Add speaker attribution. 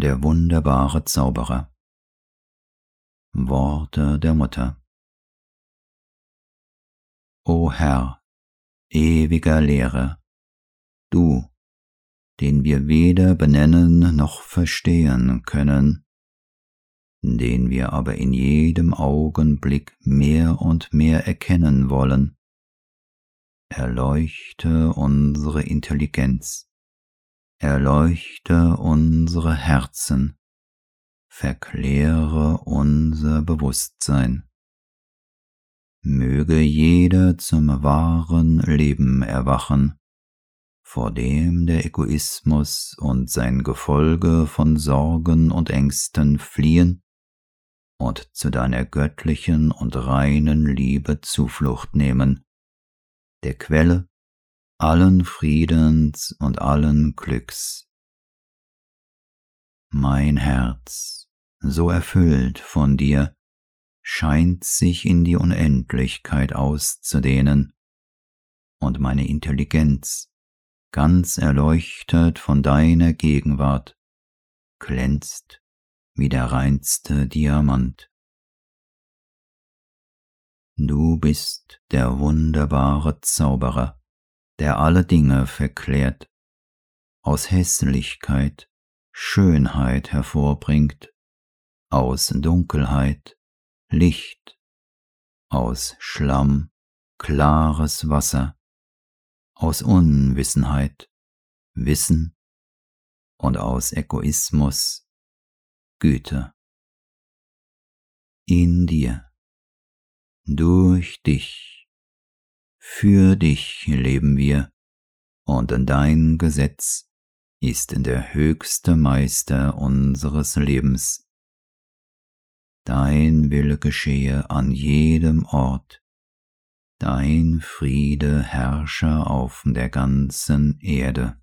Speaker 1: der wunderbare Zauberer. Worte der Mutter. O Herr, ewiger Lehre, du, den wir weder benennen noch verstehen können, den wir aber in jedem Augenblick mehr und mehr erkennen wollen, erleuchte unsere Intelligenz, erleuchte unsere Herzen, verkläre unser Bewusstsein. Möge jeder zum wahren Leben erwachen, vor dem der Egoismus und sein Gefolge von Sorgen und Ängsten fliehen und zu deiner göttlichen und reinen Liebe Zuflucht nehmen, der Quelle allen Friedens und allen Glücks. Mein Herz, so erfüllt von dir, scheint sich in die Unendlichkeit auszudehnen, und meine Intelligenz, ganz erleuchtet von deiner Gegenwart, glänzt wie der reinste Diamant. Du bist der wunderbare Zauberer, der alle Dinge verklärt, aus Hässlichkeit Schönheit hervorbringt, aus Dunkelheit Licht, aus Schlamm klares Wasser, aus Unwissenheit Wissen und aus Egoismus Güte. In dir, durch dich, für dich leben wir, und dein Gesetz ist der höchste Meister unseres Lebens. Dein Wille geschehe an jedem Ort, dein Friede herrsche auf der ganzen Erde.